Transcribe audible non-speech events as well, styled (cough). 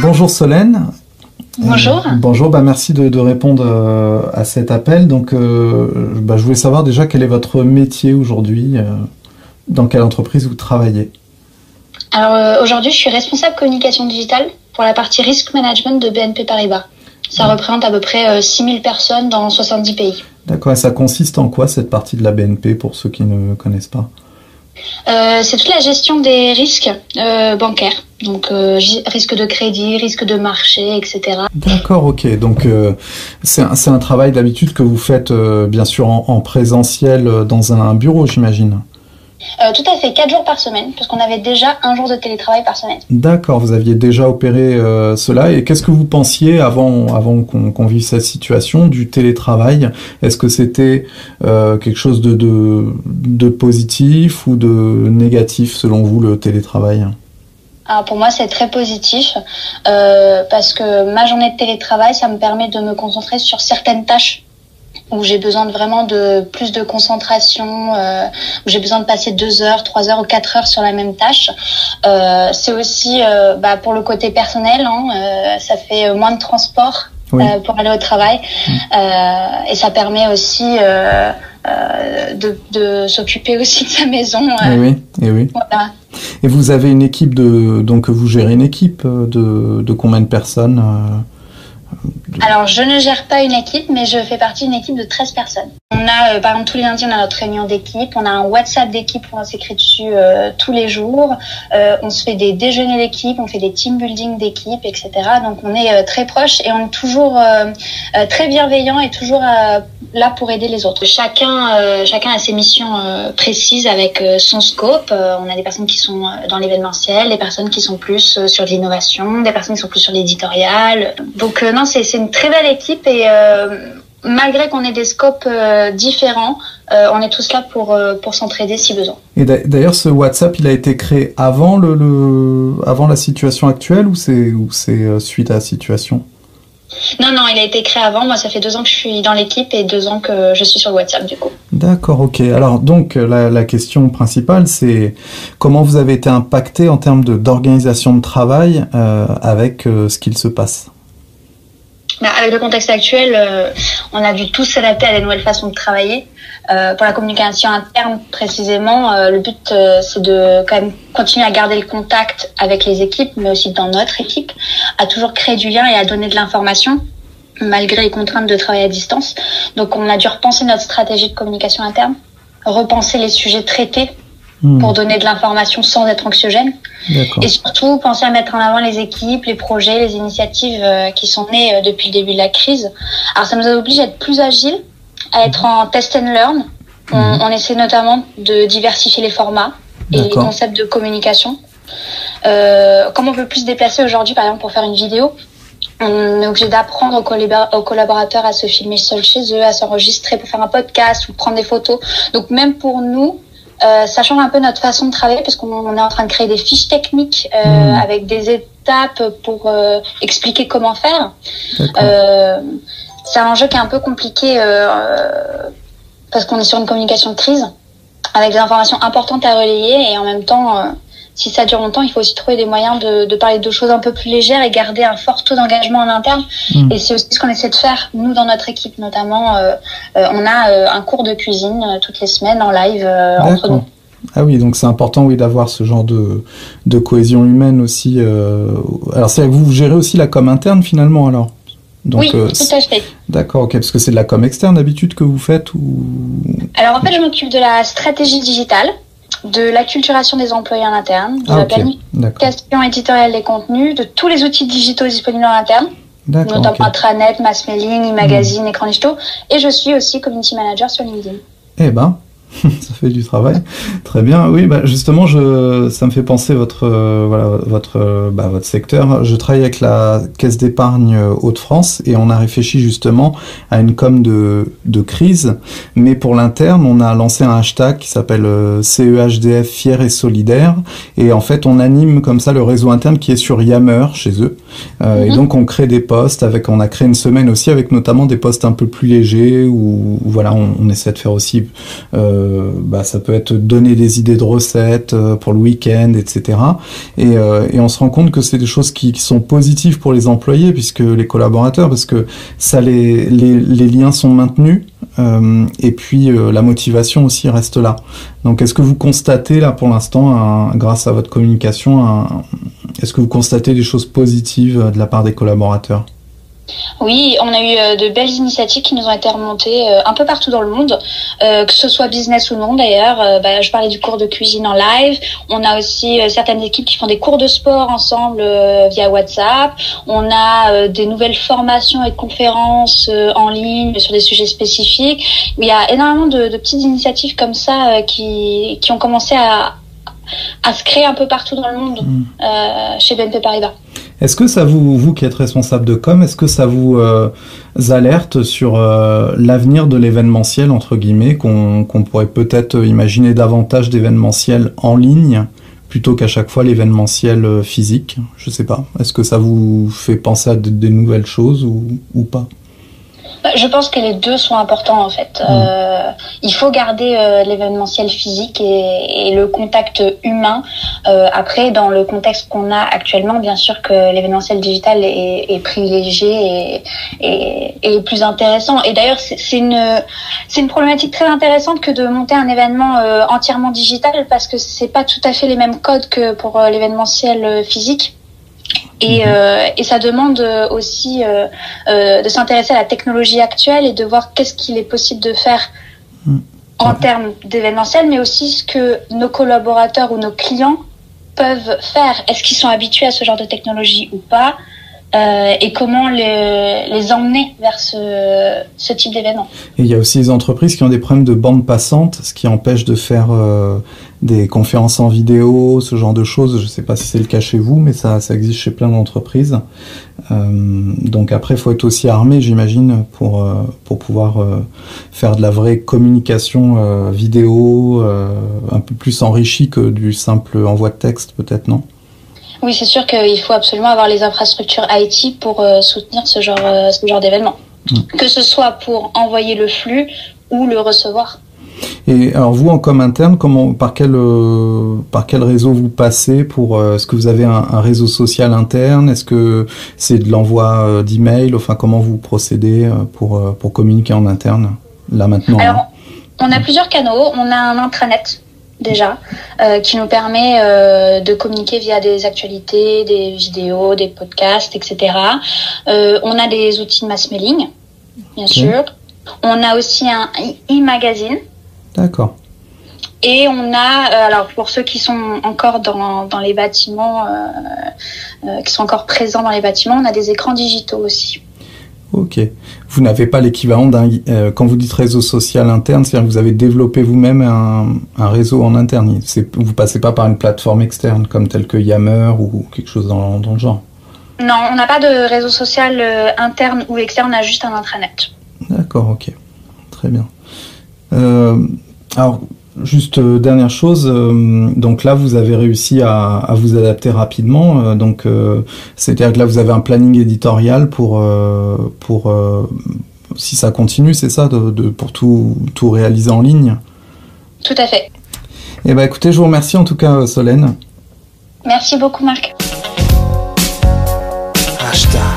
bonjour Solène. Bonjour. bonjour, bah merci de, répondre à cet appel. Donc, bah, je voulais savoir déjà quel est votre métier aujourd'hui, dans quelle entreprise vous travaillez. Alors aujourd'hui, je suis responsable communication digitale pour la partie risk management de BNP Paribas. Ça représente à peu près 6000 personnes dans 70 pays. D'accord, et ça consiste en quoi cette partie de la BNP pour ceux qui ne connaissent pas? Euh, c'est toute la gestion des risques euh, bancaires, donc euh, risque de crédit, risque de marché, etc. D'accord, ok. Donc c'est un, travail d'habitude que vous faites bien sûr en présentiel dans un bureau, j'imagine. Euh, tout à fait, 4 jours par semaine, parce qu'on avait déjà un jour de télétravail par semaine. D'accord, vous aviez déjà opéré euh, cela. Et qu'est-ce que vous pensiez avant, avant qu'on vive cette situation du télétravail? Est-ce que c'était euh, quelque chose de, de, positif ou de négatif selon vous, le télétravail? Alors pour moi, c'est très positif parce que ma journée de télétravail, ça me permet de me concentrer sur certaines tâches où j'ai besoin de vraiment de plus de concentration, euh, où j'ai besoin de passer deux heures, trois heures ou quatre heures sur la même tâche. Euh, c'est aussi euh, bah, pour le côté personnel, hein, ça fait moins de transport pour aller au travail mm. et ça permet aussi de, de s'occuper aussi de sa maison. Et oui, et oui. Voilà. Et vous avez une équipe de donc vous gérez une équipe de, de combien de personnes alors, je ne gère pas une équipe, mais je fais partie d'une équipe de 13 personnes. On a, euh, par exemple, tous les lundis, on a notre réunion d'équipe. On a un WhatsApp d'équipe où on s'écrit dessus euh, tous les jours. Euh, on se fait des déjeuners d'équipe, on fait des team building d'équipe, etc. Donc, on est très proches et on est toujours très bienveillant et toujours là pour aider les autres. Chacun, chacun a ses missions précises avec son scope. on a des personnes qui sont dans l'événementiel, des personnes qui sont plus sur l'innovation, des personnes qui sont plus sur l'éditorial. Donc, non, c'est une très belle équipe et malgré qu'on ait des scopes euh, différents, euh, on est tous là pour, euh, pour s'entraider si besoin. Et d'ailleurs, ce WhatsApp, il a été créé avant, le, avant la situation actuelle ou c'est suite à la situation? Non, non, il a été créé avant. Moi, ça fait deux ans que je suis dans l'équipe et deux ans que je suis sur WhatsApp, du coup. D'accord, ok. Alors, donc, la, la question principale, c'est comment vous avez été impacté en termes d'organisation de, travail avec ce qu'il se passe? Avec le contexte actuel, euh, on a dû tous s'adapter à des nouvelles façons de travailler. Euh, pour la communication interne précisément, euh, le but c'est de quand même continuer à garder le contact avec les équipes, mais aussi dans notre équipe, à toujours créer du lien et à donner de l'information malgré les contraintes de travail à distance. Donc on a dû repenser notre stratégie de communication interne, repenser les sujets traités Hmm. pour donner de l'information sans être anxiogène. Et surtout, penser à mettre en avant les équipes, les projets, les initiatives euh, qui sont nées euh, depuis le début de la crise. Alors ça nous a obligé à être plus agiles, à être en test and learn. On, hmm. on essaie notamment de diversifier les formats et les concepts de communication. Euh, comme on peut plus se déplacer aujourd'hui, par exemple, pour faire une vidéo, on est obligé d'apprendre aux, collaborateurs à se filmer seuls chez eux, à s'enregistrer pour faire un podcast ou prendre des photos. Donc même pour nous, euh, ça change un peu notre façon de travailler parce qu'on est en train de créer des fiches techniques euh, hmm. avec des étapes pour euh, expliquer comment faire. c'est un enjeu qui est un peu compliqué parce qu'on est sur une communication de crise avec des informations importantes à relayer et en même temps si ça dure longtemps, il faut aussi trouver des moyens de, de, parler de choses un peu plus légères et garder un fort taux d'engagement en interne. Mm. Et c'est aussi ce qu'on essaie de faire, nous, dans notre équipe notamment. Euh, euh on a euh, un cours de cuisine euh, toutes les semaines en live entre nous. Ah oui, donc c'est important oui d'avoir ce genre de, de cohésion humaine aussi. Alors c'est vous, vous gérez aussi la com interne finalement alors? Donc, oui, tout à fait. D'accord, ok, parce que c'est de la com externe d'habitude que vous faites ou Alors en fait, je m'occupe de la stratégie digitale de l'acculturation des employés en interne, de ah, la planification éditoriale des contenus, de tous les outils digitaux disponibles en interne, notamment okay. intranet, mass mailing, e-magazine, hmm. écran digital, et je suis aussi community manager sur LinkedIn. Eh ben, (laughs) ça fait du travail. Très bien. Oui, bah justement, je, ça me fait penser votre, euh, voilà, votre, euh, bah, votre secteur. Je travaille avec la Caisse d'épargne Hauts-de-France et on a réfléchi justement à une com de, de crise. Mais pour l'interne, on a lancé un hashtag qui s'appelle euh, CEHDF fier et solidaire. Et en fait, on anime comme ça le réseau interne qui est sur Yammer chez eux. Et mhm. donc on crée des posts avec, on a créé une semaine aussi avec notamment des posts un peu plus légers où, voilà, on, essaie de faire aussi, bah, ça peut être donner des idées de recettes pour le week-end, etc. Et, et, on se rend compte que c'est des choses qui, qui, sont positives pour les employés puisque les collaborateurs, parce que ça les, les, les liens sont maintenus euh, et puis euh, la motivation aussi reste là. Donc est-ce que vous constatez là pour l'instant, grâce à votre communication, est-ce que vous constatez des choses positives de la part des collaborateurs? Oui, on a eu euh, de belles initiatives qui nous ont été remontées euh, un peu partout dans le monde, euh, que ce soit business ou non d'ailleurs. Bah, je parlais du cours de cuisine en live. On a aussi certaines équipes qui font des cours de sport ensemble via WhatsApp. On a des nouvelles formations et conférences en ligne sur des sujets spécifiques. Il y a énormément de, de petites initiatives comme ça qui, qui ont commencé à, à se créer un peu partout dans le monde mm. euh, chez BNP Paribas. Est-ce que ça vous, vous qui êtes responsable de com, est-ce que ça vous euh, alerte sur euh, l'avenir de l'événementiel, entre guillemets, qu'on pourrait peut-être imaginer davantage d'événementiel en ligne plutôt qu'à chaque fois l'événementiel physique? Je sais pas. Est-ce que ça vous fait penser à des nouvelles choses ou, ou pas? Je pense que les deux sont importants en fait. Mm. Euh, il faut garder euh, l'événementiel physique et, et, le contact humain. Euh, après, dans le contexte qu'on a actuellement, bien sûr que l'événementiel digital est, est privilégié et, et, plus intéressant. Et d'ailleurs, c'est une c'est une problématique très intéressante que de monter un événement euh, entièrement digital parce que c'est pas tout à fait les mêmes codes que pour euh, l'événementiel physique. Et, mhm. euh, et, ça demande euh, aussi euh, euh, de s'intéresser à la technologie actuelle et de voir qu'est-ce qu'il est possible de faire mhm. en termes d'événementiel, mais aussi ce que nos collaborateurs ou nos clients peuvent faire. Est-ce qu'ils sont habitués à ce genre de technologie ou pas? Euh, et comment les, les, emmener vers ce, ce type d'événement. Et il y a aussi des entreprises qui ont des problèmes de bande passante, ce qui empêche de faire euh, des conférences en vidéo, ce genre de choses. Je ne sais pas si c'est le cas chez vous, mais ça, ça existe chez plein d'entreprises. Euh, donc après, il faut être aussi armé, j'imagine, pour, euh, pour pouvoir euh, faire de la vraie communication vidéo, un peu plus enrichie que du simple envoi de texte, peut-être, non? Oui, c'est sûr qu'il faut absolument avoir les infrastructures IT pour euh, soutenir ce genre, euh, ce genre d'événement. Mm. Que ce soit pour envoyer le flux ou le recevoir. Et alors vous en com interne, comment, par quel, euh, par quel réseau vous passez pour Est-ce que vous avez un, réseau social interne? Est-ce que c'est de l'envoi d'email Enfin, comment vous procédez pour pour communiquer en interne là maintenant Alors, on a plusieurs canaux. On a un intranet déjà, euh, qui nous permet euh, de communiquer via des actualités, des vidéos, des podcasts, etc. Euh, on a des outils de mass mailing, bien sûr. On a aussi un e-magazine. D'accord. Et on a, alors pour ceux qui sont encore dans, dans les bâtiments, qui sont encore présents dans les bâtiments, on a des écrans digitaux aussi. Ok. Vous n'avez pas l'équivalent d'un... Euh, quand vous dites réseau social interne, c'est-à-dire que vous avez développé vous-même un, un, réseau en interne. Vous passez pas par une plateforme externe comme telle que Yammer ou quelque chose dans, dans le genre Non, on n'a pas de réseau social euh, interne ou externe, on a juste un intranet. D'accord, ok. Très bien. Euh, alors, Juste euh, dernière chose, euh, donc là vous avez réussi à, à vous adapter rapidement, euh, donc c'est-à-dire que là vous avez un planning éditorial pour pour si ça continue, c'est ça, de, de, pour tout tout réaliser en ligne? Tout à fait. Eh ben écoutez, je vous remercie en tout cas Solène. Merci beaucoup Marc. Hashtag.